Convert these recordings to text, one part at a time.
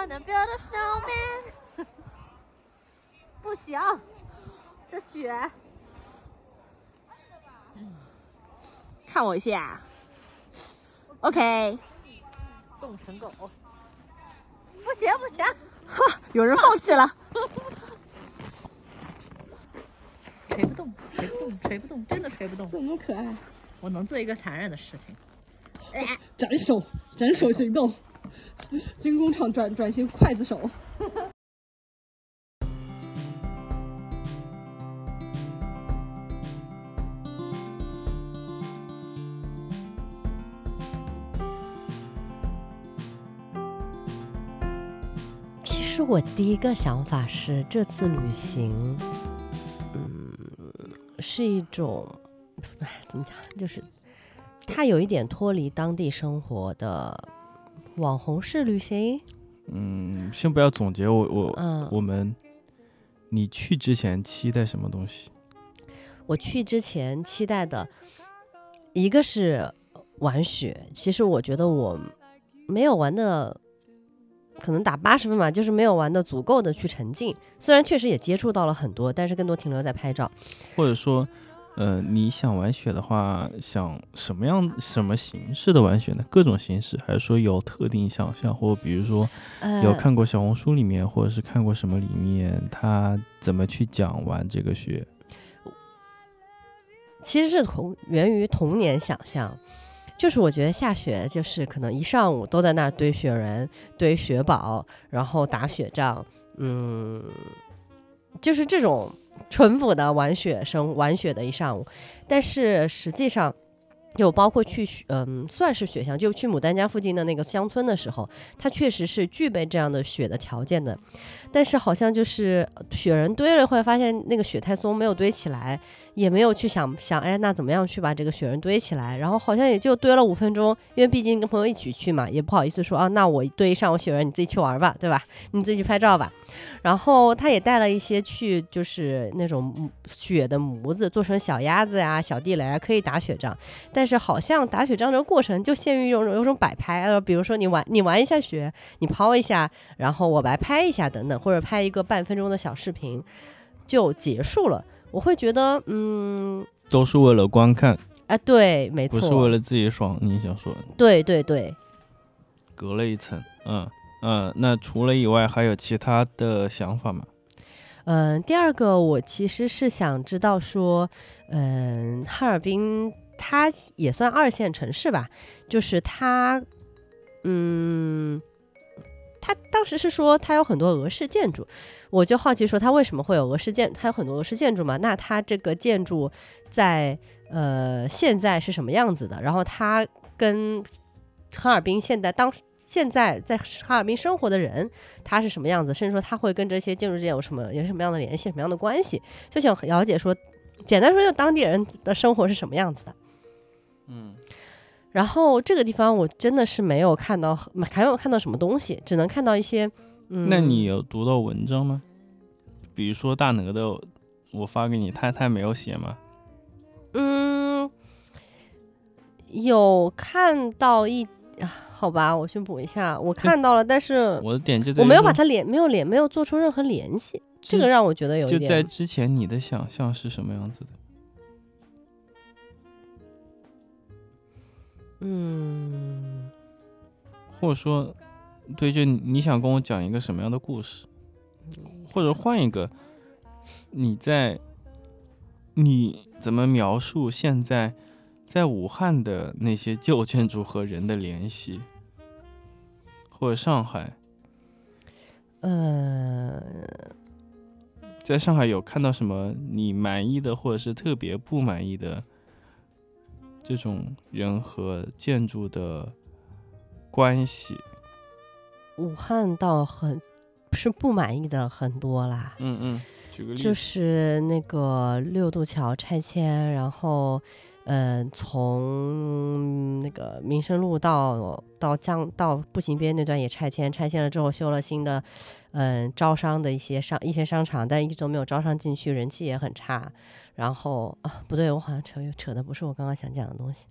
wanna build a snowman。不行，这雪。看我一下。OK。冻成狗。不行不行，哈，有人放弃了。锤不动，锤不动，锤不动，真的锤不动。怎么可爱？我能做一个残忍的事情。斩首，斩首行动，军工厂转转型刽子手。其实我第一个想法是，这次旅行，嗯，是一种，怎么讲，就是它有一点脱离当地生活的网红式旅行。嗯，先不要总结，我我嗯，我们，你去之前期待什么东西？我去之前期待的一个是玩雪，其实我觉得我没有玩的，可能打八十分吧，就是没有玩的足够的去沉浸。虽然确实也接触到了很多，但是更多停留在拍照。或者说，呃，你想玩雪的话，想什么样、什么形式的玩雪呢？各种形式，还是说有特定想象，或比如说呃，有看过小红书里面，或者是看过什么里面，他怎么去讲玩这个雪？其实是童源于童年想象，就是我觉得下雪就是可能一上午都在那儿堆雪人、堆雪堡，然后打雪仗，嗯，就是这种淳朴的玩雪生玩雪的一上午。但是实际上，有包括去雪嗯，算是雪乡，就去牡丹江附近的那个乡村的时候，它确实是具备这样的雪的条件的。但是好像就是雪人堆了，会发现那个雪太松，没有堆起来，也没有去想想，哎，那怎么样去把这个雪人堆起来？然后好像也就堆了五分钟，因为毕竟跟朋友一起去嘛，也不好意思说啊，那我堆一上午雪人，你自己去玩吧，对吧？你自己去拍照吧。然后他也带了一些去，就是那种雪的模子，做成小鸭子呀、小地雷啊，可以打雪仗。但是好像打雪仗这个过程就限于有种有种摆拍，呃，比如说你玩你玩一下雪，你抛一下，然后我来拍一下等等，或者拍一个半分钟的小视频就结束了。我会觉得，嗯，都是为了观看，啊，对，没错，不是为了自己爽。你想说，对对对，隔了一层，嗯嗯。那除了以外，还有其他的想法吗？嗯，第二个我其实是想知道说，嗯，哈尔滨它也算二线城市吧，就是它，嗯，他当时是说它有很多俄式建筑，我就好奇说它为什么会有俄式建，它有很多俄式建筑嘛？那它这个建筑在呃现在是什么样子的？然后它跟哈尔滨现在当现在在哈尔滨生活的人，他是什么样子，甚至说他会跟这些建筑之间有什么有什么样的联系，什么样的关系，就想了解说，简单说就当地人的生活是什么样子的。嗯，然后这个地方我真的是没有看到，还没有看到什么东西，只能看到一些。嗯，那你有读到文章吗？比如说大哪的，我发给你，他他没有写吗？嗯，有看到一啊，好吧，我去补一下，我看到了，但是我的点就在我没有把它连，没有连，没有做出任何联系，这个让我觉得有点就在。之前你的想象是什么样子的？嗯，或者说，对，就你你想跟我讲一个什么样的故事，或者换一个，你在你怎么描述现在在武汉的那些旧建筑和人的联系，或者上海，呃，在上海有看到什么你满意的，或者是特别不满意的这种人和建筑的关系？武汉倒很是不满意的很多啦，嗯嗯，举个例子，就是那个六渡桥拆迁，然后，嗯、从那个民生路到到江到步行街那段也拆迁，拆迁了之后修了新的，嗯、招商的一些商一些商场，但一直都没有招商进去，人气也很差。然后啊，不对，我好像扯扯的不是我刚刚想讲的东西。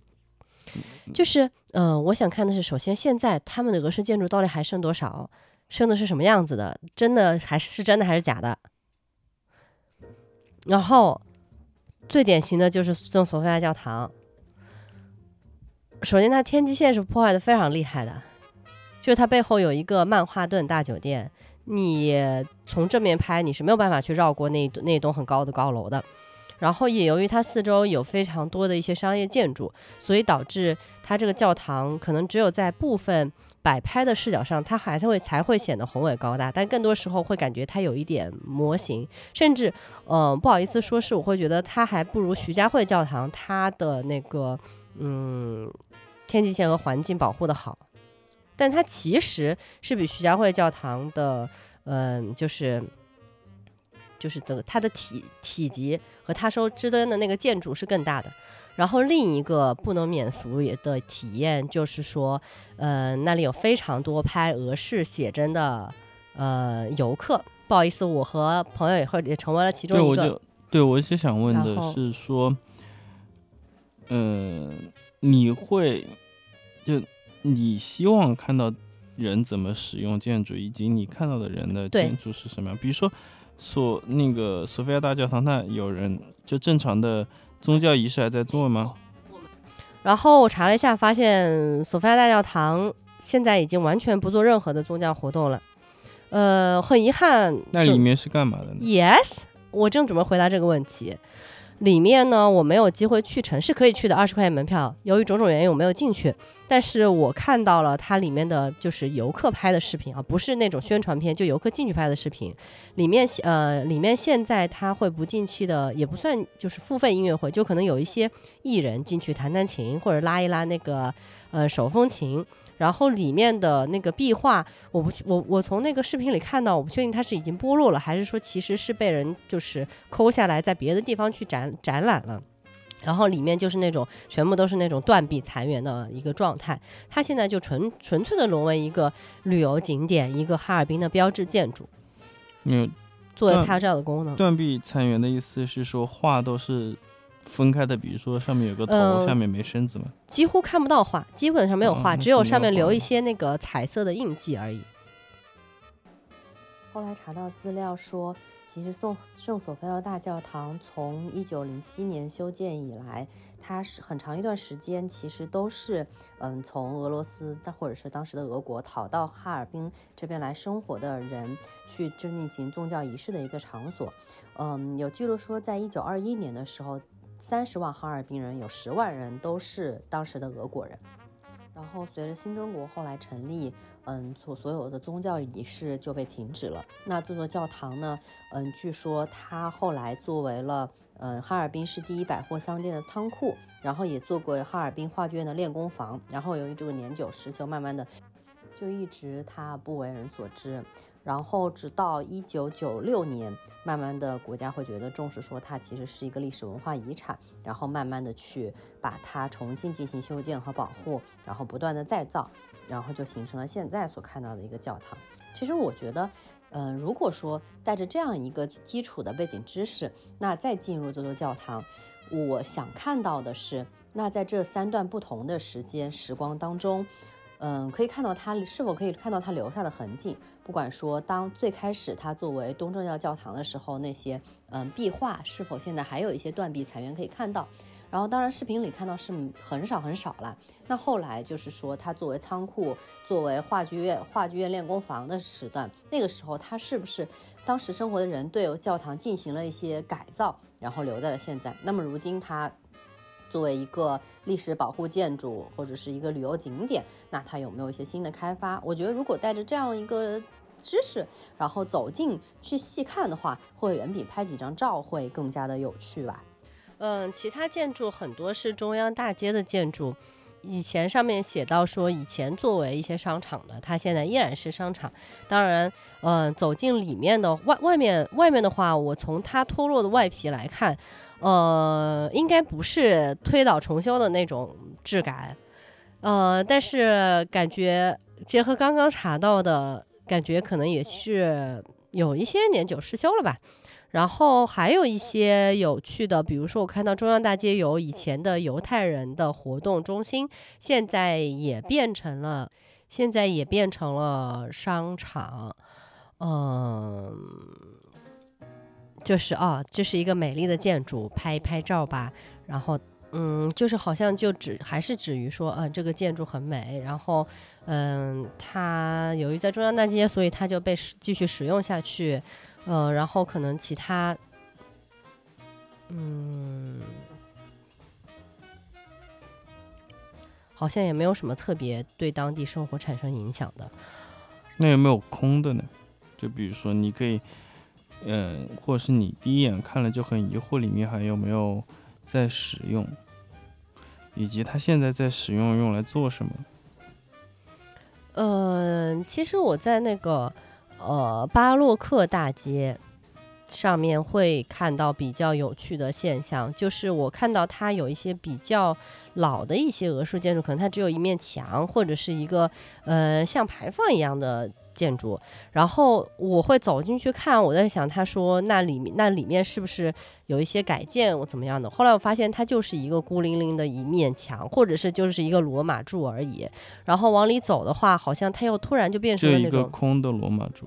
就是，嗯、我想看的是，首先现在他们的俄式建筑到底还剩多少？剩的是什么样子的，真的还是是真的还是假的。然后最典型的就是圣索菲亚教堂。首先，它天际线是破坏的非常厉害的，就是它背后有一个曼哈顿大酒店，你从正面拍你是没有办法去绕过那那栋很高的高楼的。然后也由于它四周有非常多的一些商业建筑，所以导致它这个教堂可能只有在部分摆拍的视角上，它还会才会显得宏伟高大，但更多时候会感觉它有一点模型，甚至，嗯，不好意思说是，我会觉得它还不如徐家汇教堂它的那个，嗯，天际线和环境保护的好，但它其实是比徐家汇教堂的，嗯，就是。就是的，它的体体积和它收支端的那个建筑是更大的。然后另一个不能免俗也的体验就是说，呃，那里有非常多拍俄式写真的呃游客。不好意思，我和朋友也会也成为了其中一个。对，我就对我是想问的是说，呃，你会就你希望看到人怎么使用建筑，以及你看到的人的建筑是什么样？比如说。索那个索菲亚大教堂，那有人就正常的宗教仪式还在做吗？然后我查了一下，发现索菲亚大教堂现在已经完全不做任何的宗教活动了。呃，很遗憾。那里面是干嘛的呢？Yes，我正准备回答这个问题。里面呢，我没有机会去成，是可以去的，二十块钱门票。由于种种原因，我没有进去。但是我看到了它里面的就是游客拍的视频啊，不是那种宣传片，就游客进去拍的视频。里面呃，里面现在它会不定期的，也不算就是付费音乐会，就可能有一些艺人进去弹弹琴或者拉一拉那个呃手风琴。然后里面的那个壁画，我不我我从那个视频里看到，我不确定它是已经剥落了，还是说其实是被人就是抠下来，在别的地方去展展览了。然后里面就是那种全部都是那种断壁残垣的一个状态，它现在就纯纯粹的沦为一个旅游景点，一个哈尔滨的标志建筑，嗯，作为拍照的功能。断壁残垣的意思是说画都是。分开的，比如说上面有个头，下面没身子吗？几乎看不到画，基本上没有画，只有上面留一些那个彩色的印记而已。后来查到资料说，其实宋圣索菲亚大教堂从一九零七年修建以来，它是很长一段时间其实都是嗯从俄罗斯或者是当时的俄国逃到哈尔滨这边来生活的人去进行宗教仪式的一个场所。嗯，有记录说，在一九二一年的时候。三十万哈尔滨人，有十万人都是当时的俄国人。然后随着新中国后来成立，嗯，所所有的宗教仪式就被停止了。那这座教堂呢，嗯，据说它后来作为了，嗯，哈尔滨市第一百货商店的仓库，然后也做过哈尔滨话剧院的练功房。然后由于这个年久失修，慢慢的就一直它不为人所知。然后直到一九九六年，慢慢的国家会觉得重视，说它其实是一个历史文化遗产，然后慢慢的去把它重新进行修建和保护，然后不断的再造，然后就形成了现在所看到的一个教堂。其实我觉得，嗯，如果说带着这样一个基础的背景知识，那再进入这座教堂，我想看到的是，那在这三段不同的时间时光当中。嗯，可以看到它是否可以看到它留下的痕迹。不管说当最开始它作为东正教教堂的时候，那些嗯壁画是否现在还有一些断壁残垣可以看到。然后当然视频里看到是很少很少了。那后来就是说它作为仓库、作为话剧院、话剧院练功房的时段，那个时候它是不是当时生活的人对教堂进行了一些改造，然后留在了现在？那么如今它。作为一个历史保护建筑或者是一个旅游景点，那它有没有一些新的开发？我觉得如果带着这样一个知识，然后走进去细看的话，会远比拍几张照会更加的有趣吧。嗯，其他建筑很多是中央大街的建筑，以前上面写到说以前作为一些商场的，它现在依然是商场。当然，嗯，走进里面的外外面外面的话，我从它脱落的外皮来看。呃，应该不是推倒重修的那种质感，呃，但是感觉结合刚刚查到的感觉，可能也是有一些年久失修了吧。然后还有一些有趣的，比如说我看到中央大街有以前的犹太人的活动中心，现在也变成了现在也变成了商场，嗯，就是哦，这是一个美丽的建筑，拍一拍照吧，然后。嗯，就是好像就只还是止于说，呃，这个建筑很美，然后，嗯，它由于在中央大街，所以它就被继续使用下去，呃，然后可能其他，嗯，好像也没有什么特别对当地生活产生影响的。那有没有空的呢？就比如说，你可以，嗯，或者是你第一眼看了就很疑惑，里面还有没有？在使用，以及它现在在使用用来做什么？嗯，其实我在那个呃巴洛克大街上面会看到比较有趣的现象，就是我看到它有一些比较老的一些俄式建筑，可能它只有一面墙或者是一个呃像牌坊一样的。建筑，然后我会走进去看，我在想，他说那里面那里面是不是有一些改建或怎么样的？后来我发现它就是一个孤零零的一面墙，或者是就是一个罗马柱而已。然后往里走的话，好像它又突然就变成了那种空的罗马柱。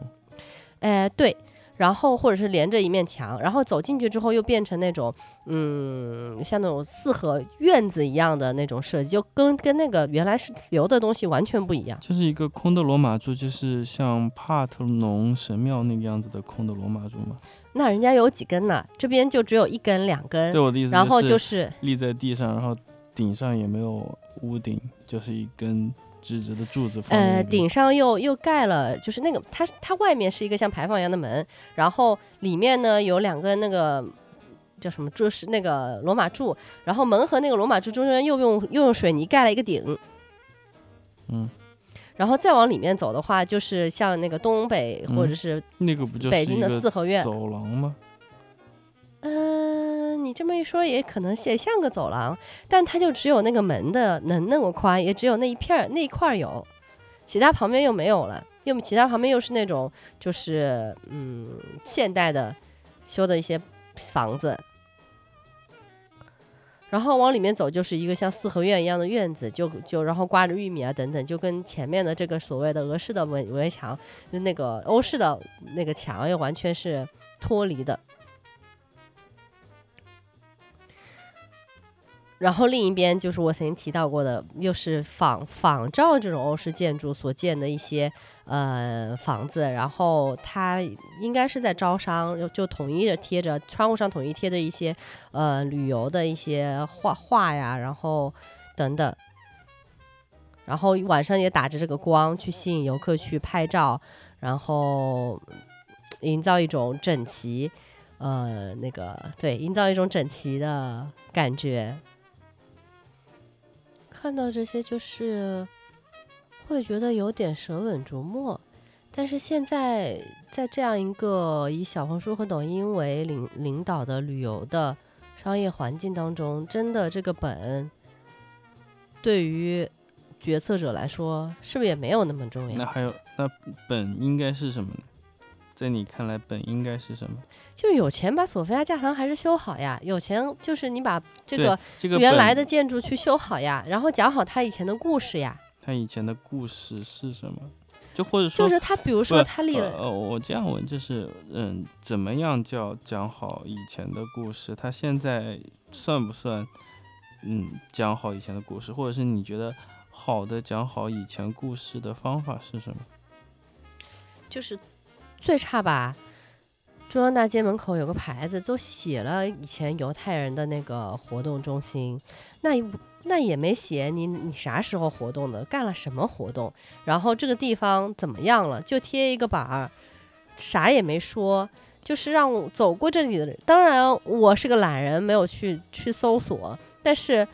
哎，对。然后或者是连着一面墙，然后走进去之后又变成那种，嗯，像那种四合院子一样的那种设计，就跟跟那个原来是留的东西完全不一样。就是一个空的罗马柱，就是像帕特农神庙那个样子的空的罗马柱吗？那人家有几根呢？这边就只有一根、两根。对我的意思，然后就是立在地上，然后顶上也没有屋顶，就是一根。直直的柱子，呃，顶上又又盖了，就是那个它它外面是一个像牌坊一样的门，然后里面呢有两个那个叫什么柱是那个罗马柱，然后门和那个罗马柱中间又用又用水泥盖了一个顶，嗯，然后再往里面走的话，就是像那个东北或者是那个不就是北京的四合院走廊吗？嗯，嗯你这么一说，也可能也像个走廊，但它就只有那个门的能那么宽，也只有那一片儿那一块有，其他旁边又没有了，又其他旁边又是那种就是嗯现代的修的一些房子，然后往里面走就是一个像四合院一样的院子，就就然后挂着玉米啊等等，就跟前面的这个所谓的俄式的围围墙，那个欧式的那个墙又完全是脱离的。然后另一边就是我曾经提到过的，又是仿仿照这种欧式建筑所建的一些呃房子，然后它应该是在招商，就统一的贴着窗户上统一贴着一些呃旅游的一些画画呀，然后等等，然后晚上也打着这个光去吸引游客去拍照，然后营造一种整齐，呃那个对，营造一种整齐的感觉。看到这些就是会觉得有点舍本逐末，但是现在在这样一个以小红书和抖音为领领导的旅游的商业环境当中，真的这个本对于决策者来说，是不是也没有那么重要？那还有那本应该是什么呢？在你看来，本应该是什么？就是有钱把索菲亚教堂还是修好呀？有钱就是你把这个这个原来的建筑去修好呀，然后讲好他以前的故事呀。他以前的故事是什么？就或者说，就是他，比如说他立了……呃，我这样问，就是嗯，怎么样叫讲好以前的故事？他现在算不算嗯讲好以前的故事？或者是你觉得好的讲好以前故事的方法是什么？就是。最差吧，中央大街门口有个牌子，都写了以前犹太人的那个活动中心，那那也没写你你啥时候活动的，干了什么活动，然后这个地方怎么样了，就贴一个板儿，啥也没说，就是让走过这里的人。当然，我是个懒人，没有去去搜索，但是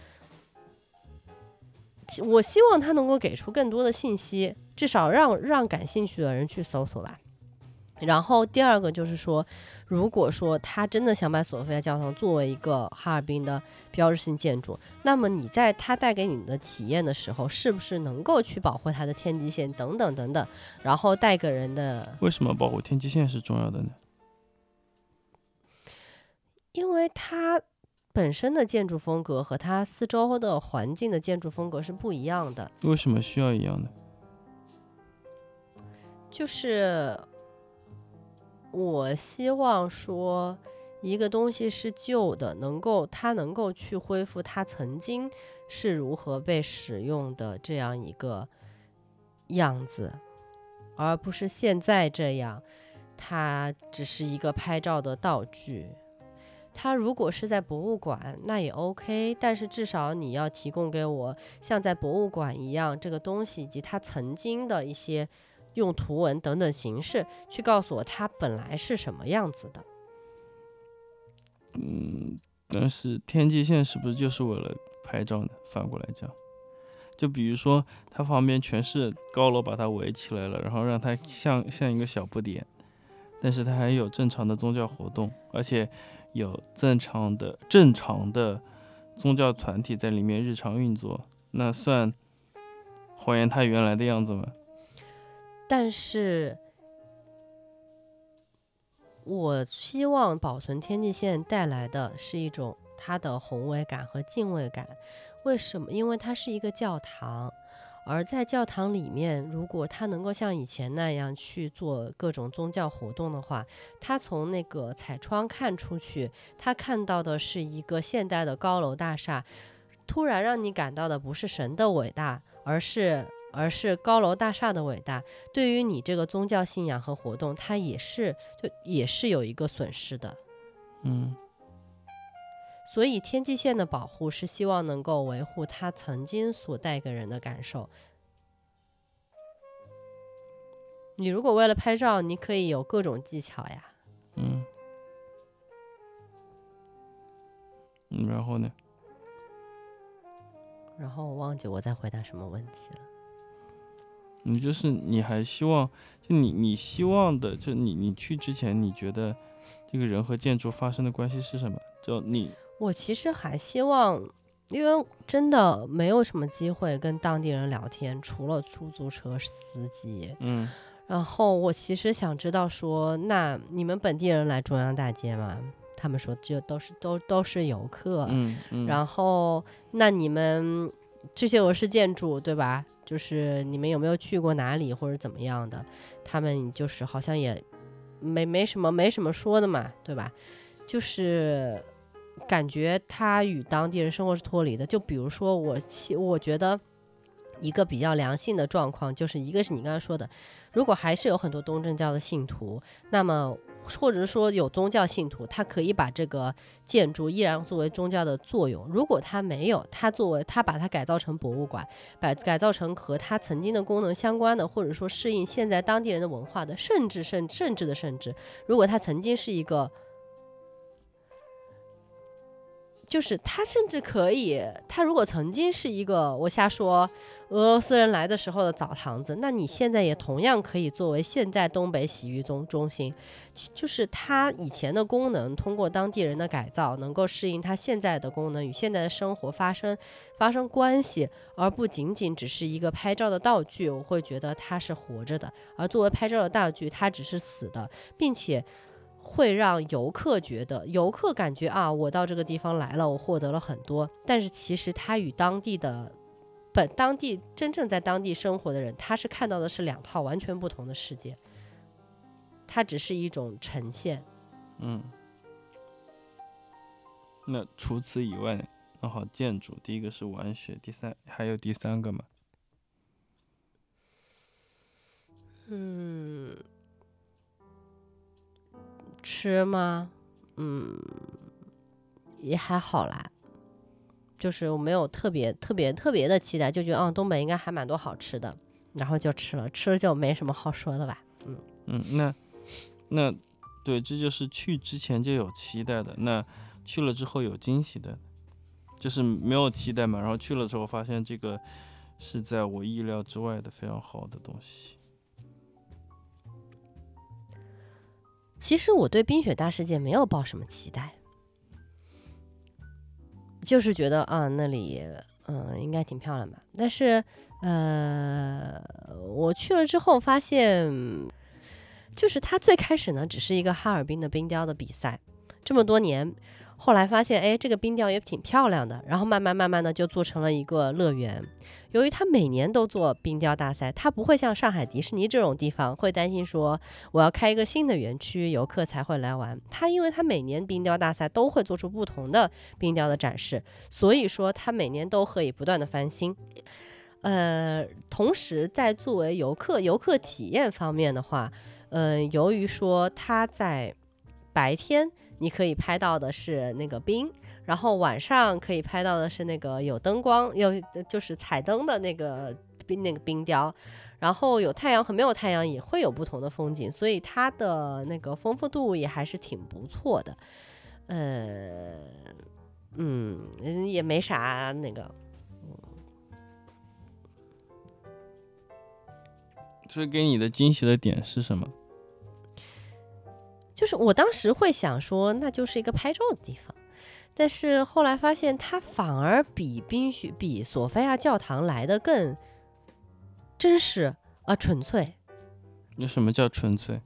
我希望他能够给出更多的信息，至少让让感兴趣的人去搜索吧。然后第二个就是说，如果说他真的想把索菲亚教堂作为一个哈尔滨的标志性建筑，那么你在他带给你的体验的时候，是不是能够去保护它的天际线等等等等，然后带给人的？为什么保护天际线是重要的呢？因为它本身的建筑风格和它四周的环境的建筑风格是不一样的。为什么需要一样的？就是我希望说，一个东西是旧的，能够它能够去恢复它曾经是如何被使用的这样一个样子，而不是现在这样，它只是一个拍照的道具。它如果是在博物馆，那也 OK，但是至少你要提供给我像在博物馆一样这个东西以及它曾经的一些用图文等等形式去告诉我它本来是什么样子的。嗯，但是天际线是不是就是为了拍照呢？反过来讲，就比如说它旁边全是高楼把它围起来了，然后让它像像一个小不点，但是它还有正常的宗教活动，而且。有正常的、正常的宗教团体在里面日常运作，那算还原它原来的样子吗？但是，我希望保存天际线带来的是一种它的宏伟感和敬畏感。为什么？因为它是一个教堂。而在教堂里面，如果他能够像以前那样去做各种宗教活动的话，他从那个彩窗看出去，他看到的是一个现代的高楼大厦，突然让你感到的不是神的伟大，而是而是高楼大厦的伟大。对于你这个宗教信仰和活动，它也是就也是有一个损失的。嗯。所以天际线的保护是希望能够维护它曾经所带给人的感受。你如果为了拍照，你可以有各种技巧呀。嗯。嗯，然后呢？然后我忘记我在回答什么问题了。你就是你还希望，就你你希望的，就你你去之前，你觉得这个人和建筑发生的关系是什么？就你。我其实还希望，因为真的没有什么机会跟当地人聊天，除了出租车司机。嗯。然后我其实想知道说，那你们本地人来中央大街吗？他们说这都是都都是游客。嗯嗯。然后那你们这些俄式建筑对吧？就是你们有没有去过哪里或者怎么样的？他们就是好像也没没什么没什么说的嘛，对吧？就是。感觉他与当地人生活是脱离的。就比如说我，我觉得一个比较良性的状况，就是一个是你刚才说的，如果还是有很多东正教的信徒，那么或者说有宗教信徒，他可以把这个建筑依然作为宗教的作用。如果他没有，他作为他把它改造成博物馆，把改造成和他曾经的功能相关的，或者说适应现在当地人的文化的，甚至甚甚至的甚至，如果他曾经是一个。就是他甚至可以，他如果曾经是一个我瞎说，俄罗斯人来的时候的澡堂子，那你现在也同样可以作为现在东北洗浴中中心，就是它以前的功能，通过当地人的改造，能够适应它现在的功能与现在的生活发生发生关系，而不仅仅只是一个拍照的道具。我会觉得它是活着的，而作为拍照的道具，它只是死的，并且。会让游客觉得，游客感觉啊，我到这个地方来了，我获得了很多。但是其实他与当地的本当地真正在当地生活的人，他是看到的是两套完全不同的世界。它只是一种呈现。嗯。那除此以外，那好，建筑第一个是玩雪，第三还有第三个吗？嗯。吃吗？嗯，也还好啦，就是我没有特别特别特别的期待，就觉得嗯，东北应该还蛮多好吃的，然后就吃了，吃了就没什么好说的吧。嗯嗯，那那对，这就是去之前就有期待的，那去了之后有惊喜的，就是没有期待嘛，然后去了之后发现这个是在我意料之外的非常好的东西。其实我对冰雪大世界没有抱什么期待，就是觉得啊那里嗯应该挺漂亮吧。但是呃我去了之后发现，就是它最开始呢只是一个哈尔滨的冰雕的比赛，这么多年后来发现，哎，这个冰雕也挺漂亮的，然后慢慢慢慢的就做成了一个乐园。由于他每年都做冰雕大赛，他不会像上海迪士尼这种地方会担心说我要开一个新的园区，游客才会来玩。他因为他每年冰雕大赛都会做出不同的冰雕的展示，所以说他每年都可以不断的翻新。呃，同时在作为游客游客体验方面的话，呃，由于说他在白天你可以拍到的是那个冰。然后晚上可以拍到的是那个有灯光，有就是彩灯的那个冰那个冰雕，然后有太阳和没有太阳也会有不同的风景，所以它的那个丰富度也还是挺不错的。呃，嗯，也没啥那个。所以给你的惊喜的点是什么？就是我当时会想说，那就是一个拍照的地方。但是后来发现，它反而比冰雪、比索菲亚教堂来的更真实而纯粹。那什么叫纯粹？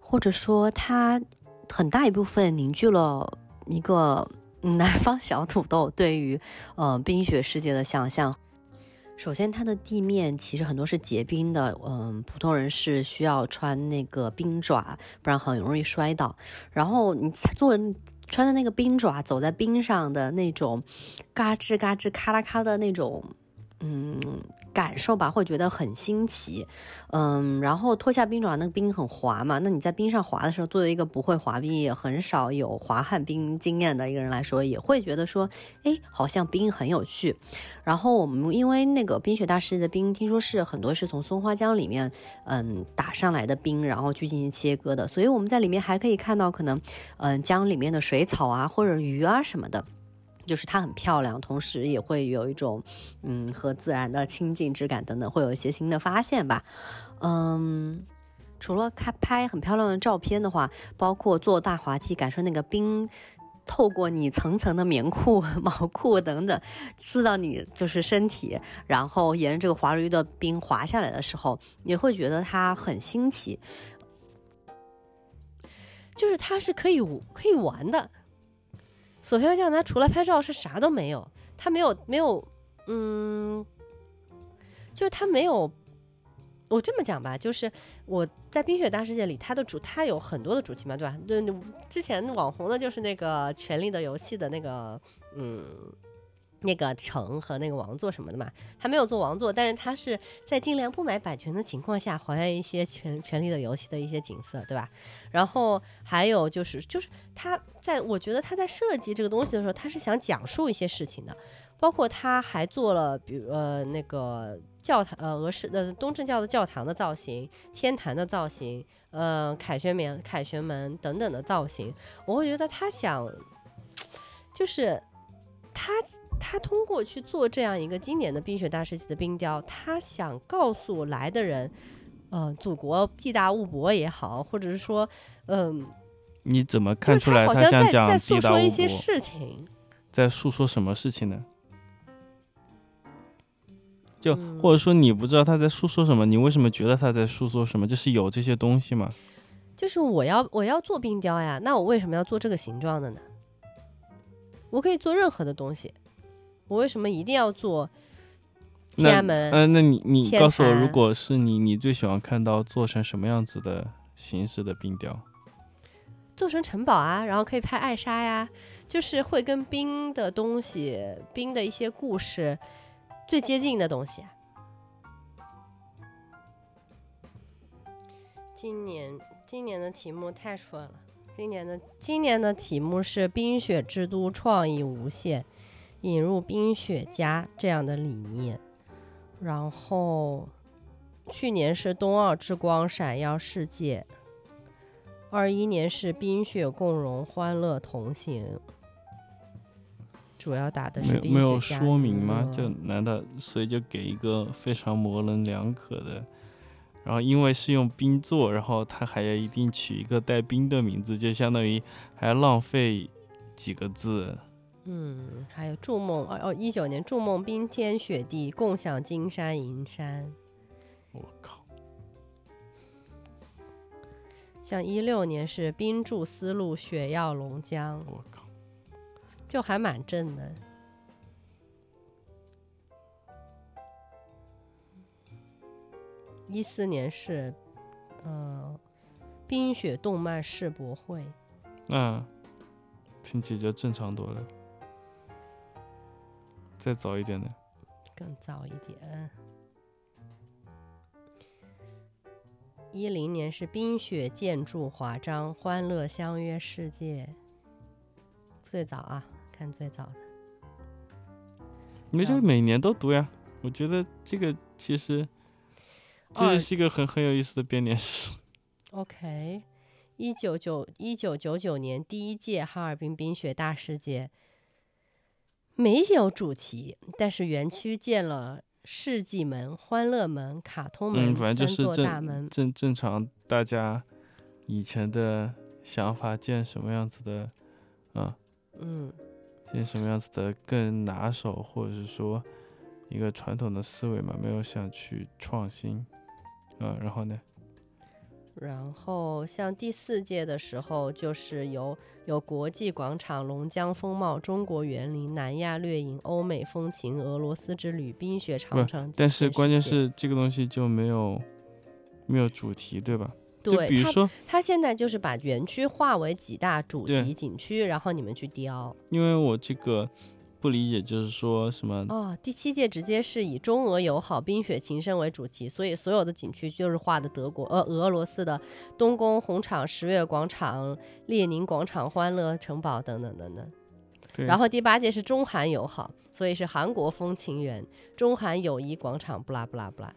或者说，它很大一部分凝聚了一个 南方小土豆对于呃冰雪世界的想象。首先，它的地面其实很多是结冰的，嗯，普通人是需要穿那个冰爪，不然很容易摔倒。然后你做穿的那个冰爪，走在冰上的那种嘎吱嘎吱、咔啦咔的那种，嗯。感受吧，会觉得很新奇，嗯，然后脱下冰爪，那个冰很滑嘛。那你在冰上滑的时候，作为一个不会滑冰、也很少有滑旱冰经验的一个人来说，也会觉得说，哎，好像冰很有趣。然后我们因为那个冰雪大世界的冰，听说是很多是从松花江里面，嗯，打上来的冰，然后去进行切割的，所以我们在里面还可以看到可能，嗯，江里面的水草啊，或者鱼啊什么的。就是它很漂亮，同时也会有一种，嗯，和自然的亲近之感等等，会有一些新的发现吧。嗯，除了开拍很漂亮的照片的话，包括坐大滑梯，感受那个冰透过你层层的棉裤、毛裤等等，刺到你就是身体，然后沿着这个滑溜溜的冰滑下来的时候，你会觉得它很新奇。就是它是可以可以玩的。索菲亚教堂除了拍照是啥都没有，它没有没有，嗯，就是它没有。我这么讲吧，就是我在冰雪大世界里，它的主它有很多的主题嘛，对吧？对，之前网红的就是那个《权力的游戏》的那个，嗯。那个城和那个王座什么的嘛，他没有做王座，但是他是在尽量不买版权的情况下还原一些权权力的游戏的一些景色，对吧？然后还有就是，就是他在我觉得他在设计这个东西的时候，他是想讲述一些事情的，包括他还做了，比如呃那个教堂呃俄式呃东正教的教堂的造型、天坛的造型、呃凯旋门凯旋门等等的造型，我会觉得他想就是他。他通过去做这样一个经典的冰雪大世界的冰雕，他想告诉来的人，呃，祖国地大物博也好，或者是说，嗯，你怎么看出来他想讲在诉说一些事情？在诉说什么事情呢？就或者说你不知道他在诉说什么，你为什么觉得他在诉说什么？就是有这些东西吗？就是我要我要做冰雕呀，那我为什么要做这个形状的呢？我可以做任何的东西。我为什么一定要做天安门？嗯，那你你告诉我，如果是你，你最喜欢看到做成什么样子的形式的冰雕？做成城堡啊，然后可以拍艾莎呀，就是会跟冰的东西、冰的一些故事最接近的东西。今年今年的题目太顺了，今年的今年的题目是“冰雪之都，创意无限”。引入冰雪家这样的理念，然后去年是冬奥之光闪耀世界，二一年是冰雪共融欢乐同行，主要打的是没没有说明吗？就难道所以就给一个非常模棱两可的，然后因为是用冰做，然后他还要一定取一个带冰的名字，就相当于还要浪费几个字。嗯，还有筑梦哦哦，一九年筑梦冰天雪地，共享金山银山。我靠！像一六年是冰柱丝路，雪耀龙江。我靠！就还蛮正的。一四年是，嗯、冰雪动漫世博会，嗯，听起就正常多了。再早一点的，更早一点。一零年是冰雪建筑华章欢乐相约世界，最早啊，看最早的。那就嗯每年都读呀。我觉得这个其实，这也是一个很很有意思的编年史。OK，一九九一九九九年第一届哈尔滨冰雪大世界没有主题，但是园区建了世纪门、欢乐门、卡通门、嗯，反正就是正大门。正正常大家以前的想法，建什么样子的，啊，嗯，建什么样子的更拿手，或者是说一个传统的思维嘛，没有想去创新，啊，然后呢，然后像第四届的时候，就是有有国际广场、龙江风貌、中国园林、南亚掠影、欧美风情、俄罗斯之旅、冰雪长城。但是关键是这个东西就没有没有主题，对吧？对它比如说，他现在就是把园区划为几大主题景区，然后你们去雕。因为我这个不理解，就是说什么哦，第七届直接是以中俄友好、冰雪情深为主题，所以所有的景区就是画的德国、呃俄罗斯的东宫红场、十月广场、列宁广场、欢乐城堡等等等等。对，然后第八届是中韩友好，所以是韩国风情园、中韩友谊广场，不啦不啦不啦。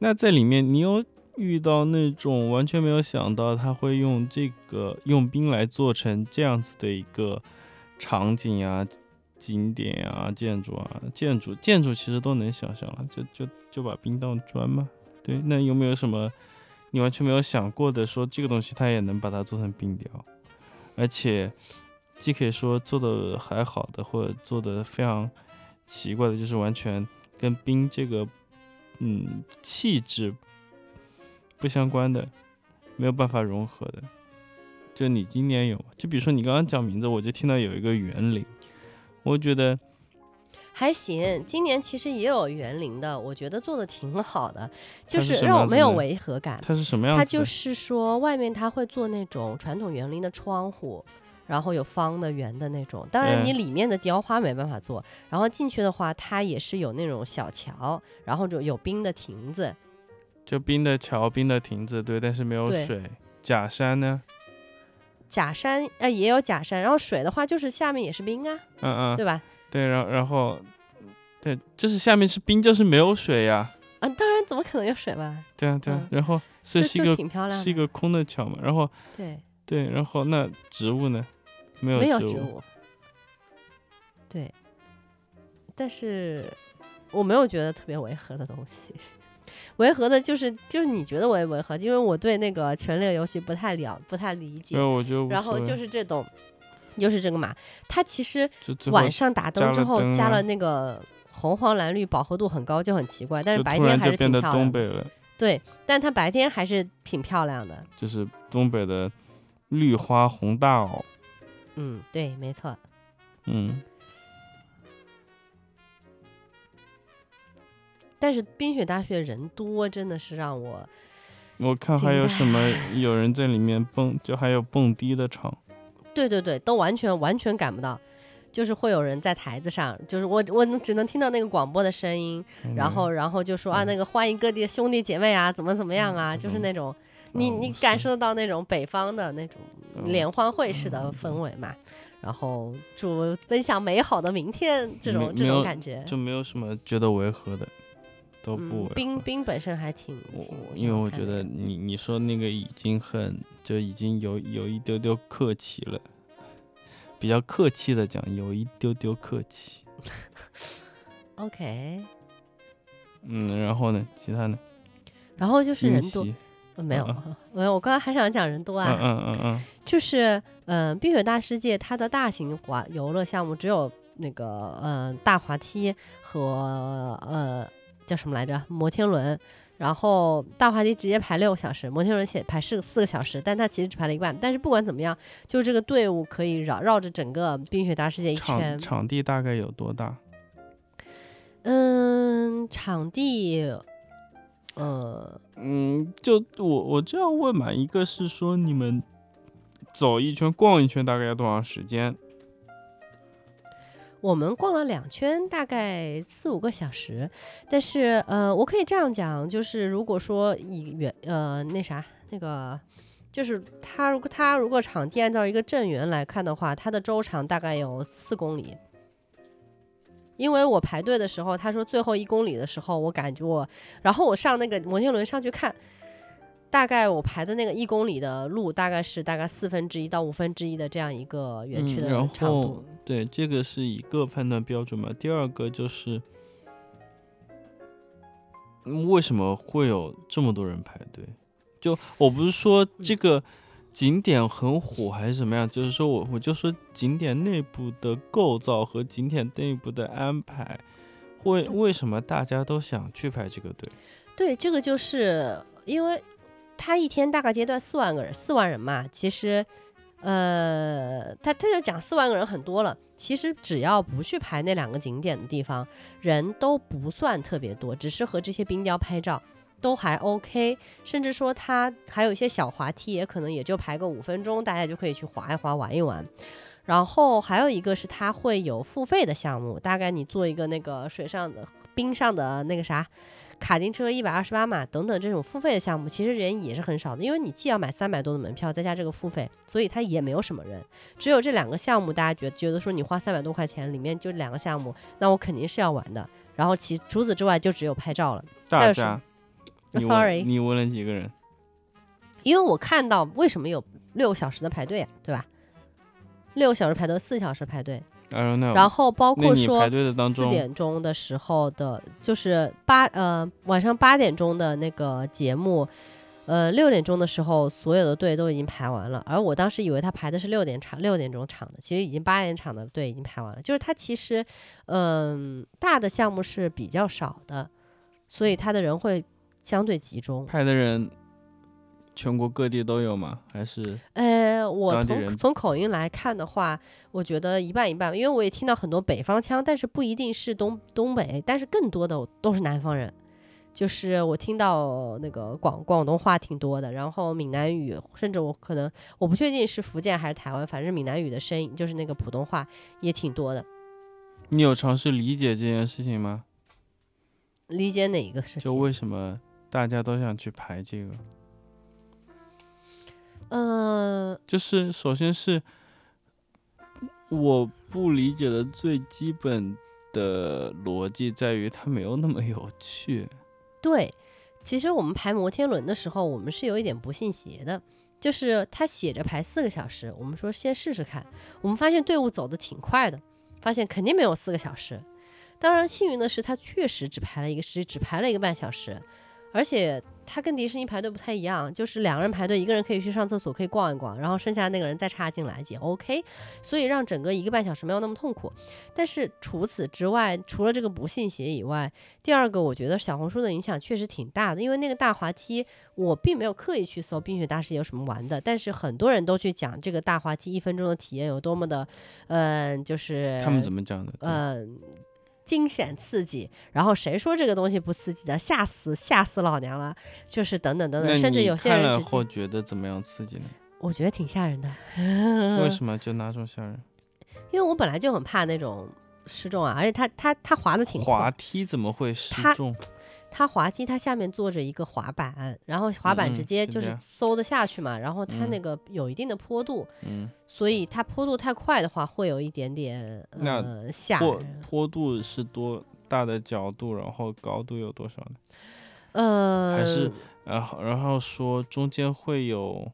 那在里面，你有遇到那种完全没有想到他会用这个用冰来做成这样子的一个场景啊、景点啊、建筑啊、建筑建筑其实都能想象了，就就就把冰当砖嘛。对，那有没有什么你完全没有想过的，说这个东西它也能把它做成冰雕，而且既可以说做的还好的，或者做的非常奇怪的，就是完全跟冰这个嗯气质不相关的，没有办法融合的。就你今年有，就比如说你刚刚讲名字，我就听到有一个园林，我觉得还行，今年其实也有园林的，我觉得做的挺好的，就是让我没有违和感。它是什么样子的？它就是说，外面它会做那种传统园林的窗户，然后有方的、圆的那种。当然，嗯你里面的雕花没办法做。然后进去的话，它也是有那种小桥，然后就有冰的亭子。就冰的桥、冰的亭子，对，但是没有水。假山呢？假山呃也有假山，然后水的话就是下面也是冰啊，嗯嗯，对吧？对，然后然后对，就是下面是冰，就是没有水呀。啊，当然怎么可能有水嘛？对啊对啊嗯，然后所就就以是一个挺漂亮的。是一个空的桥嘛，然后对，对，然后那植物呢？没有没有植植物。对，但是我没有觉得特别违和的东西。违和的就是就是你觉得违违和，因为我对那个《权力的游戏》不太了不太理解然后就是这种，就是这个嘛，它其实晚上打灯之后加了那个红黄蓝绿饱和度很高，就很奇怪，但是白天还是挺漂亮的。东北了，对，但它白天还是挺漂亮的。就是东北的绿花红大袄。嗯，对，没错。嗯，但是冰雪大学人多，真的是让我我看还有什么 有人在里面蹦，就还有蹦迪的场。对对对，都完全完全赶不到。就是会有人在台子上，就是我我能只能听到那个广播的声音，然后然后就说啊嗯那个欢迎各地的兄弟姐妹啊，怎么怎么样啊，就是那种你哦你感。受得到那种北方的那种嗯联欢会式的氛围嘛，然后祝分享美好的明天这种这种感觉，就没有什么觉得违和的，都不。冰冰本身还挺挺，因为我觉得你你说那个已经很就已经有有一丢丢客气了，比较客气的讲，有一丢丢客气。OK，嗯，然后呢，其他呢？然后就是人多，没有嗯 没有，我刚刚还想讲人多嗯啊，嗯嗯嗯，就是嗯、呃冰雪大世界它的大型滑游乐项目只有那个嗯大滑梯和呃叫什么来着摩天轮，然后大滑梯直接排六个小时，摩天轮写排四四个小时，但它其实只排了一半。但是不管怎么样，就是这个队伍可以绕绕着整个冰雪大世界一场圈。场地大概有多大？嗯，场地，呃，嗯，就我我这样问嘛，一个是说你们走一圈逛一圈大概要多长时间？我们逛了两圈，大概四五个小时。但是，呃，我可以这样讲，就是如果说以圆，呃，那啥，那个，就是它如果它如果场地按照一个正圆来看的话，它的周长大概有四公里。因为我排队的时候，他说最后一公里的时候，我感觉我，然后我上那个摩天轮上去看，大概我排的那个一公里的路，大概是大概四分之一到五分之一的这样一个园区的长度。后对，这个是一个判断标准嘛。第二个就是，嗯为什么会有这么多人排队？就我不是说这个景点很火还是怎么样，就是说我我就说景点内部的构造和景点内部的安排，会为什么大家都想去排这个队？对，这个就是因为他一天大概接待四万个人，四万人嘛，其实，呃，他他就讲四万个人很多了。其实只要不去排那两个景点的地方，人都不算特别多，只是和这些冰雕拍照都还 OK。甚至说他还有一些小滑梯，也可能也就排个五分钟，大家就可以去滑一滑、玩一玩。然后还有一个是它会有付费的项目，大概你做一个那个水上的冰上的那个啥。卡丁车一百二十八码等等这种付费的项目，其实人也是很少的，因为你既要买三百多的门票，再加这个付费，所以它也没有什么人。只有这两个项目，大家觉觉得说你花三百多块钱，里面就两个项目，那我肯定是要玩的。然后其除此之外，就只有拍照了。大家 Sorry 你问了几个人？因为我看到为什么有六个小时的排队啊，对吧？六个小时排队，四小时排队。然后包括说四，点钟的时候的，就是八呃晚上八点钟的那个节目，呃六点钟的时候，所有的队都已经排完了。而我当时以为他排的是六点场六点钟场的，其实已经八点场的队已经排完了。就是他其实嗯、大的项目是比较少的，所以他的人会相对集中。排的人全国各地都有吗？还是呃，我从从口音来看的话，我觉得一半一半，因为我也听到很多北方腔，但是不一定是东东北，但是更多的都是南方人。就是我听到那个广广东话挺多的，然后闽南语，甚至我可能我不确定是福建还是台湾，反正闽南语的声音就是那个普通话也挺多的。你有尝试理解这件事情吗？理解哪一个事情就？为什么大家都想去排这个？嗯、就是首先是我不理解的最基本的逻辑在于它没有那么有趣。对，其实我们排摩天轮的时候，我们是有一点不信邪的，就是他写着排四个小时，我们说先试试看，我们发现队伍走的挺快的，发现肯定没有四个小时。当然幸运的是，他确实只排了一个时，只排了一个半小时，而且它跟迪士尼排队不太一样，就是两个人排队，一个人可以去上厕所，可以逛一逛，然后剩下那个人再插进来也 OK，所以让整个一个半小时没有那么痛苦。但是除此之外，除了这个不信邪以外，第二个，我觉得小红书的影响确实挺大的，因为那个大滑梯，我并没有刻意去搜冰雪大世界有什么玩的，但是很多人都去讲这个大滑梯一分钟的体验有多么的，嗯、就是他们怎么讲的？对嗯、惊险刺激，然后谁说这个东西不刺激的，吓死吓死老娘了，就是等等等等，甚至有些看了人直接，后觉得怎么样刺激呢？我觉得挺吓人的。为什么就哪种吓人？因为我本来就很怕那种失重啊，而且它它它滑的挺快滑梯怎么会失它重？它滑梯，它下面坐着一个滑板，然后滑板嗯直接就是嗖的下去嘛，然后它嗯那个有一定的坡度，嗯，所以它坡度太快的话，会有一点点那呃吓坡人。坡度是多大的角度？然后高度有多少呢？呃，还是然后然后说中间会有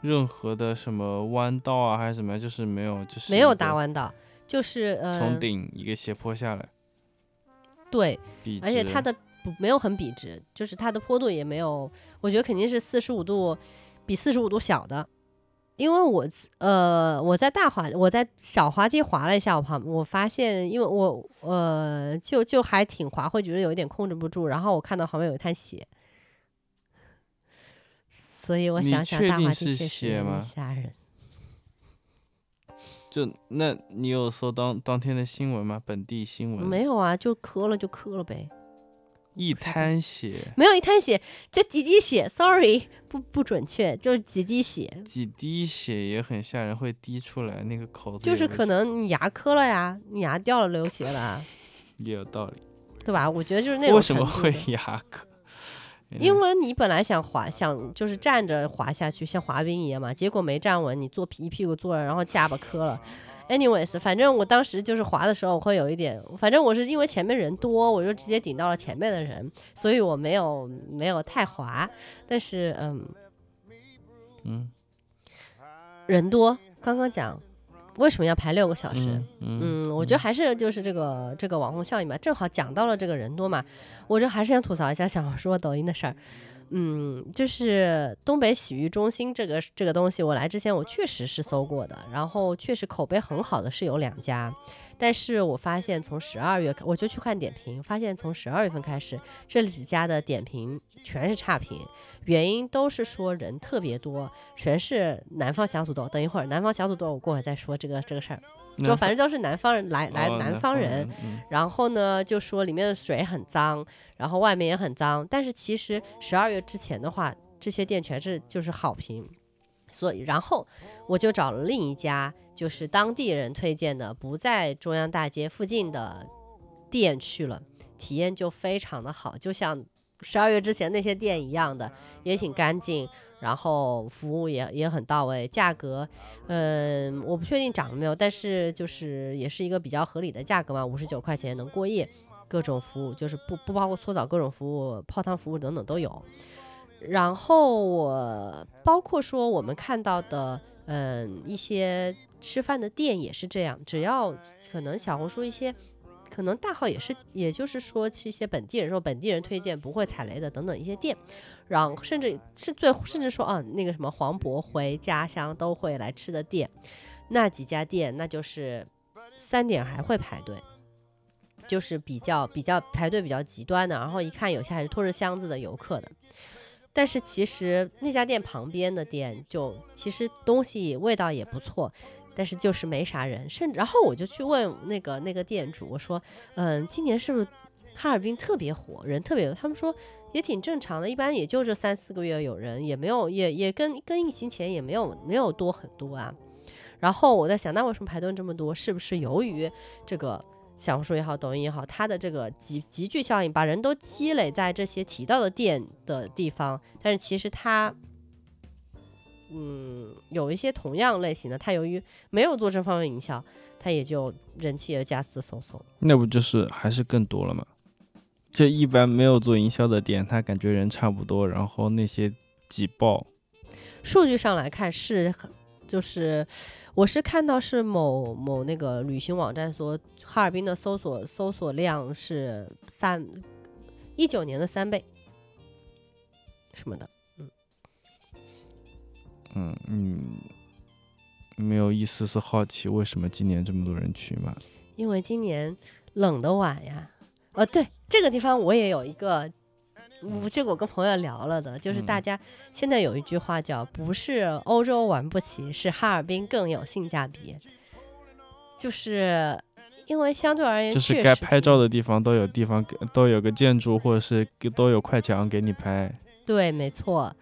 任何的什么弯道啊，还是什么？就是没有，就是没有一个大弯道，就是呃从顶一个斜坡下来，对，而且它的不没有很笔直，就是它的坡度也没有，我觉得肯定是四十五度，比四十五度小的，因为我呃我在大滑我在小滑梯滑了一下，我旁我发现，因为我呃就就还挺滑，会觉得有一点控制不住，然后我看到旁边有一滩血，所以我想想大滑梯确实吓人。就那你有搜当当天的新闻吗？本地新闻没有啊，就磕了就磕了呗，一滩血，没有一滩血，就几滴血，sorry，不不准确，就是几滴血，几滴血也很吓人，会滴出来那个口子，就是可能你牙磕了呀，你牙掉了流血了啊，也有道理。对吧？我觉得就是那种为什么会牙磕？因为你本来想滑，想就是站着滑下去，像滑冰一样嘛，结果没站稳，你坐屁一屁股坐了，然后下巴磕了。Anyways，反正我当时就是滑的时候，我会有一点，反正我是因为前面人多，我就直接顶到了前面的人，所以我没有没有太滑。但是，嗯，嗯人多，刚刚讲为什么要排六个小时？嗯嗯嗯，我觉得还是就是这个这个网红效应吧，正好讲到了这个人多嘛，我这还是想吐槽一下小红书、抖音的事儿。嗯，就是东北洗浴中心这个这个东西，我来之前我确实是搜过的，然后确实口碑很好的是有两家，但是我发现从十二月我就去看点评，发现从十二月份开始，这几家的点评全是差评，原因都是说人特别多，全是南方小土豆。等一会儿南方小土豆我过会儿再说这个这个事儿。就反正都是南方人来来哦南方人，，嗯然后呢就说里面的水很脏，然后外面也很脏，但是其实十二月之前的话，这些店全是就是好评，所以然后我就找了另一家，就是当地人推荐的，不在中央大街附近的店去了，体验就非常的好，就像十二月之前那些店一样的，也挺干净。然后服务也也很到位，价格，嗯，我不确定涨了没有，但是就是也是一个比较合理的价格嘛，五十九块钱能过夜，各种服务就是不不包括搓澡，各种服务、泡汤服务等等都有。然后我包括说我们看到的，嗯，一些吃饭的店也是这样，只要可能小红书一些。可能大号也是，也就是说，是一些本地人说本地人推荐不会踩雷的等等一些店，然后甚至是最甚至说啊，那个什么黄渤回家乡都会来吃的店，那几家店那就是三点还会排队，就是比较比较排队比较极端的，然后一看有些还是拖着箱子的游客的。但是其实那家店旁边的店就其实东西味道也不错，但是就是没啥人，甚至然后我就去问那个那个店主，我说，嗯，今年是不是哈尔滨特别火，人特别多？他们说也挺正常的，一般也就这三四个月有人，也没有也也跟跟疫情前也没有没有多很多啊。然后我在想，那为什么排队这么多？是不是由于这个小红书也好，抖音也好，它的这个集集聚效应，把人都积累在这些提到的店的地方，但是其实它。嗯，有一些同样类型的，它由于没有做这方面营销，它也就人气也加斯嗖嗖。那不就是还是更多了吗？这一般没有做营销的店，他感觉人差不多，然后那些挤爆，数据上来看是很，就是我是看到是某某那个旅行网站说，哈尔滨的搜索搜索量是三一九年的三倍什么的。嗯嗯嗯，没有一丝丝好奇为什么今年这么多人去吗？因为今年冷的晚呀。呃，对，这个地方我也有一个，我这个我跟朋友聊了的，就是大嗯家现在有一句话叫“不是欧洲玩不起，是哈尔滨更有性价比”，就是因为相对而言，就是该拍照的地方都有地方，都有个建筑或者是都有快墙给你拍。对，没错。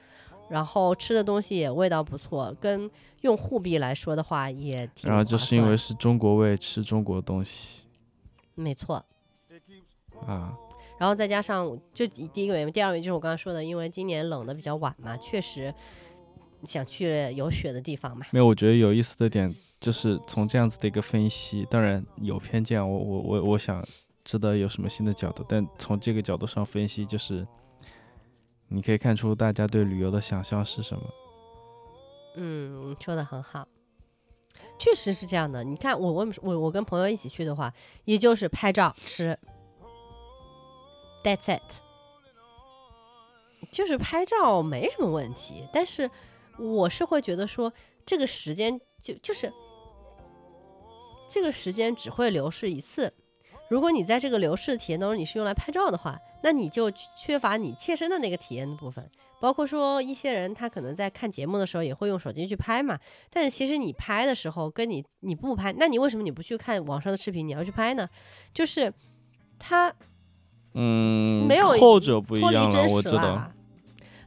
然后吃的东西也味道不错，跟用户币来说的话也挺然后就是因为是中国味，吃中国东西没错。啊。然后再加上就第第一个原因，第二个原因就是我刚刚说的，因为今年冷的比较晚嘛，确实想去有雪的地方嘛。没有，我觉得有意思的点就是从这样子的一个分析，当然有偏见，我我我我想知道有什么新的角度，但从这个角度上分析，就是你可以看出大家对旅游的想象是什么。嗯，说的很好，确实是这样的。你看我我我我跟朋友一起去的话，也就是拍照吃，That's it，就是拍照没什么问题。但是我是会觉得说，这个时间就就是这个时间只会流逝一次。如果你在这个流逝的体验当中，你是用来拍照的话，那你就缺乏你切身的那个体验的部分。包括说一些人他可能在看节目的时候也会用手机去拍嘛，但是其实你拍的时候跟你你不拍，那你为什么你不去看网上的视频，你要去拍呢？就是他嗯，没有后者不一脱离样了，真实我知道。了。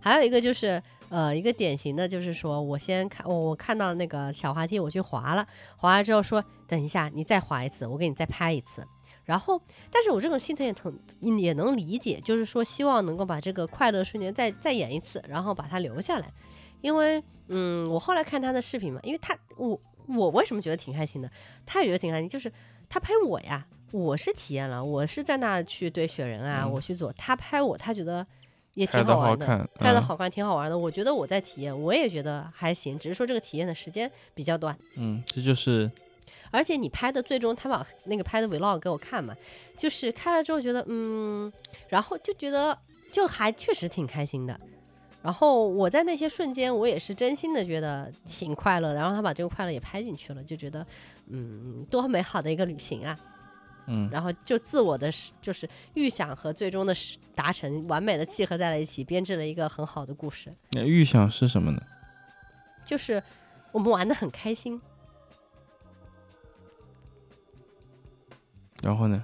还有一个就是，呃，一个典型的就是说，我先看我我看到那个小滑梯，我去滑了，滑了之后说，等一下你再滑一次，我给你再拍一次。然后，但是我这种心疼也疼也能理解，就是说希望能够把这个快乐瞬间再再演一次，然后把它留下来。因为，嗯，我后来看他的视频嘛，因为他我我为什么觉得挺开心的，他也觉得挺开心，就是他拍我呀，我是体验了，我是在那去堆雪人啊，嗯我去做，他拍我，他觉得也挺好玩的，好看，嗯拍的好看，挺好玩的。我觉得我在体验，我也觉得还行，只是说这个体验的时间比较短。嗯，这就是而且你拍的最终他把那个拍的 vlog 给我看嘛，就是开了之后觉得嗯，然后就觉得就还确实挺开心的。然后我在那些瞬间，我也是真心的觉得挺快乐的。然后他把这个快乐也拍进去了，就觉得嗯，多美好的一个旅行啊！嗯然后就自我的是就是预想和最终的是达成完美的契合在了一起，编织了一个很好的故事。那预想是什么呢？就是我们玩的很开心，然后呢？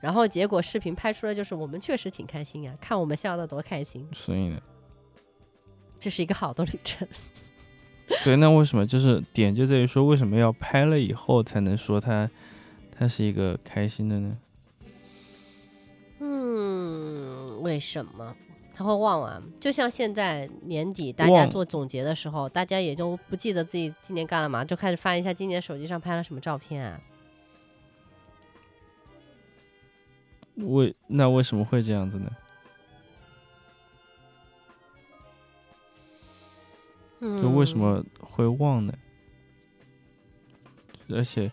然后结果视频拍出来就是我们确实挺开心呀，看我们笑的多开心，所以呢？这是一个好的旅程。对，那为什么就是点就在于说，为什么要拍了以后才能说它它是一个开心的呢？嗯，为什么他会忘啊？就像现在年底大家做总结的时候，大家也就不记得自己今年干了嘛，就开始翻一下今年手机上拍了什么照片啊。为那为什么会这样子呢？嗯，就为什么会忘呢？而且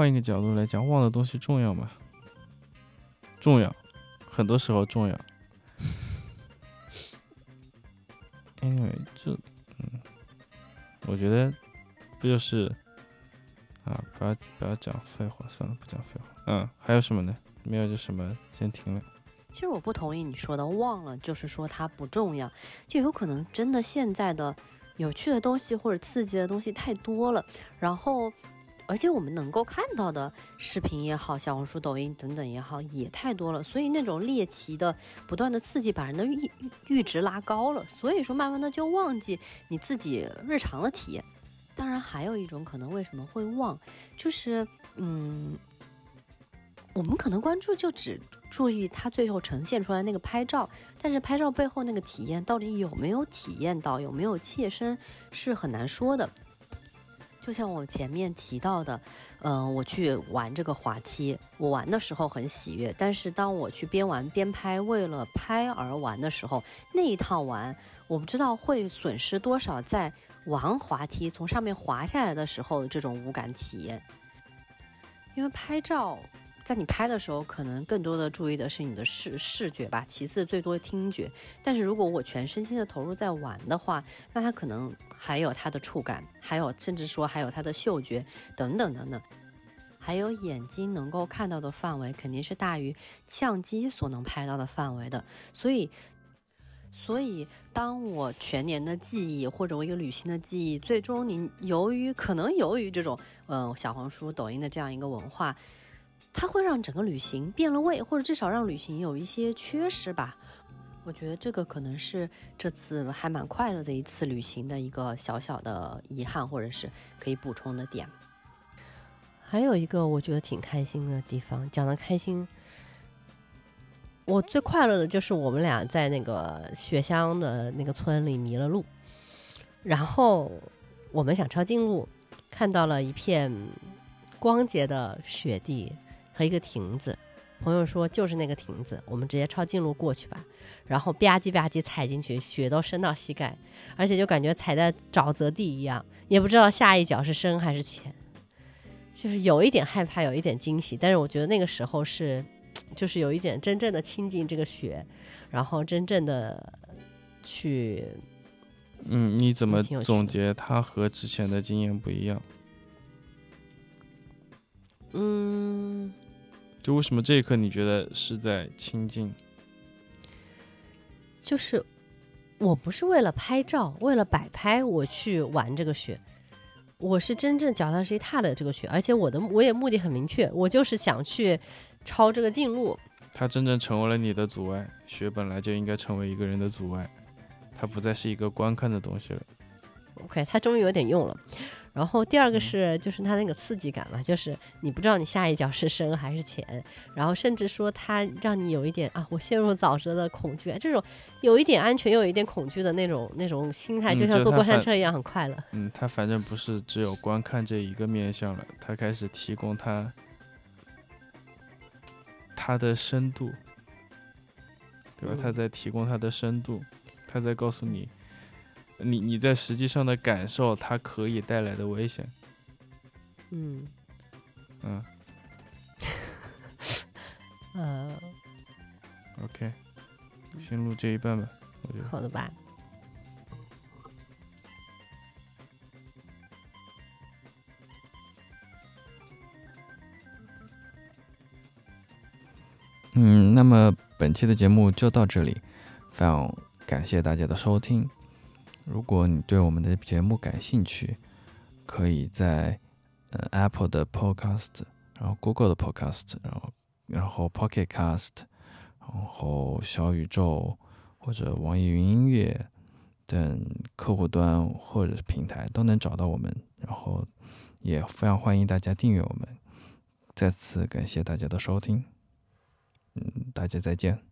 换一个角度来讲，忘的东西重要吗？重要，很多时候重要。Anyway，这嗯，我觉得不就是啊，不要不要讲废话，算了，不讲废话。嗯，还有什么呢？没有就什么，先停了。其实我不同意你说的，忘了就是说它不重要，就有可能真的现在的有趣的东西或者刺激的东西太多了，然后而且我们能够看到的视频也好，小红书、抖音等等也好，也太多了，所以那种猎奇的不断的刺激，把人的阈阈值拉高了，所以说慢慢的就忘记你自己日常的体验。当然，还有一种可能为什么会忘，就是嗯。我们可能关注就只注意它最后呈现出来那个拍照，但是拍照背后那个体验到底有没有体验到，有没有切身是很难说的。就像我前面提到的，嗯、我去玩这个滑梯，我玩的时候很喜悦，但是当我去边玩边拍，为了拍而玩的时候，那一趟玩，我不知道会损失多少在玩滑梯从上面滑下来的时候的这种无感体验，因为拍照。在你拍的时候，可能更多的注意的是你的视视觉吧，其次最多听觉。但是如果我全身心的投入在玩的话，那它可能还有它的触感，还有甚至说还有它的嗅觉等等等等，还有眼睛能够看到的范围肯定是大于相机所能拍到的范围的。所以，所以当我全年的记忆或者我一个旅行的记忆，最终你由于可能由于这种呃小红书、抖音的这样一个文化。它会让整个旅行变了味，或者至少让旅行有一些缺失吧。我觉得这个可能是这次还蛮快乐的一次旅行的一个小小的遗憾，或者是可以补充的点。还有一个我觉得挺开心的地方，讲的开心，我最快乐的就是我们俩在那个雪乡的那个村里迷了路，然后我们想抄近路，看到了一片光洁的雪地和一个亭子。朋友说就是那个亭子，我们直接抄近路过去吧。然后吧唧吧唧踩进去，雪都深到膝盖，而且就感觉踩在沼泽地一样，也不知道下一脚是深还是浅，就是有一点害怕，有一点惊喜。但是我觉得那个时候是，就是有一点真正的亲近这个雪，然后真正的去嗯，你怎么总结它和之前的经验不一样？嗯，就为什么这一刻你觉得是在亲近？就是我不是为了拍照，为了摆拍我去玩这个雪，我是真正脚踏实地踏了这个雪，而且我的我也目的很明确，我就是想去抄这个近路。它真正成为了你的阻碍。雪本来就应该成为一个人的阻碍，它不再是一个观看的东西了。OK，它终于有点用了。然后第二个嗯是，就是它那个刺激感嘛，就是你不知道你下一脚是深还是浅，然后甚至说它让你有一点啊，我陷入沼泽的恐惧，这种有一点安全又有一点恐惧的那种那种心态，嗯就像坐过山车一样，很快乐。嗯，它反正不是只有观看这一个面相了，它开始提供它它的深度，对吧？它嗯在提供它的深度，它在告诉你，你你在实际上的感受它可以带来的危险。嗯嗯 呃，，OK，先录这一半吧，我觉得。好的吧。嗯，那么本期的节目就到这里，非常感谢大家的收听。如果你对我们的节目感兴趣，可以在呃 Apple 的 Podcast，然后 Google 的 Podcast，然后然后 Pocket Cast，然后小宇宙或者网易云音乐等客户端或者是平台都能找到我们。然后也非常欢迎大家订阅我们。再次感谢大家的收听。嗯，大家再见。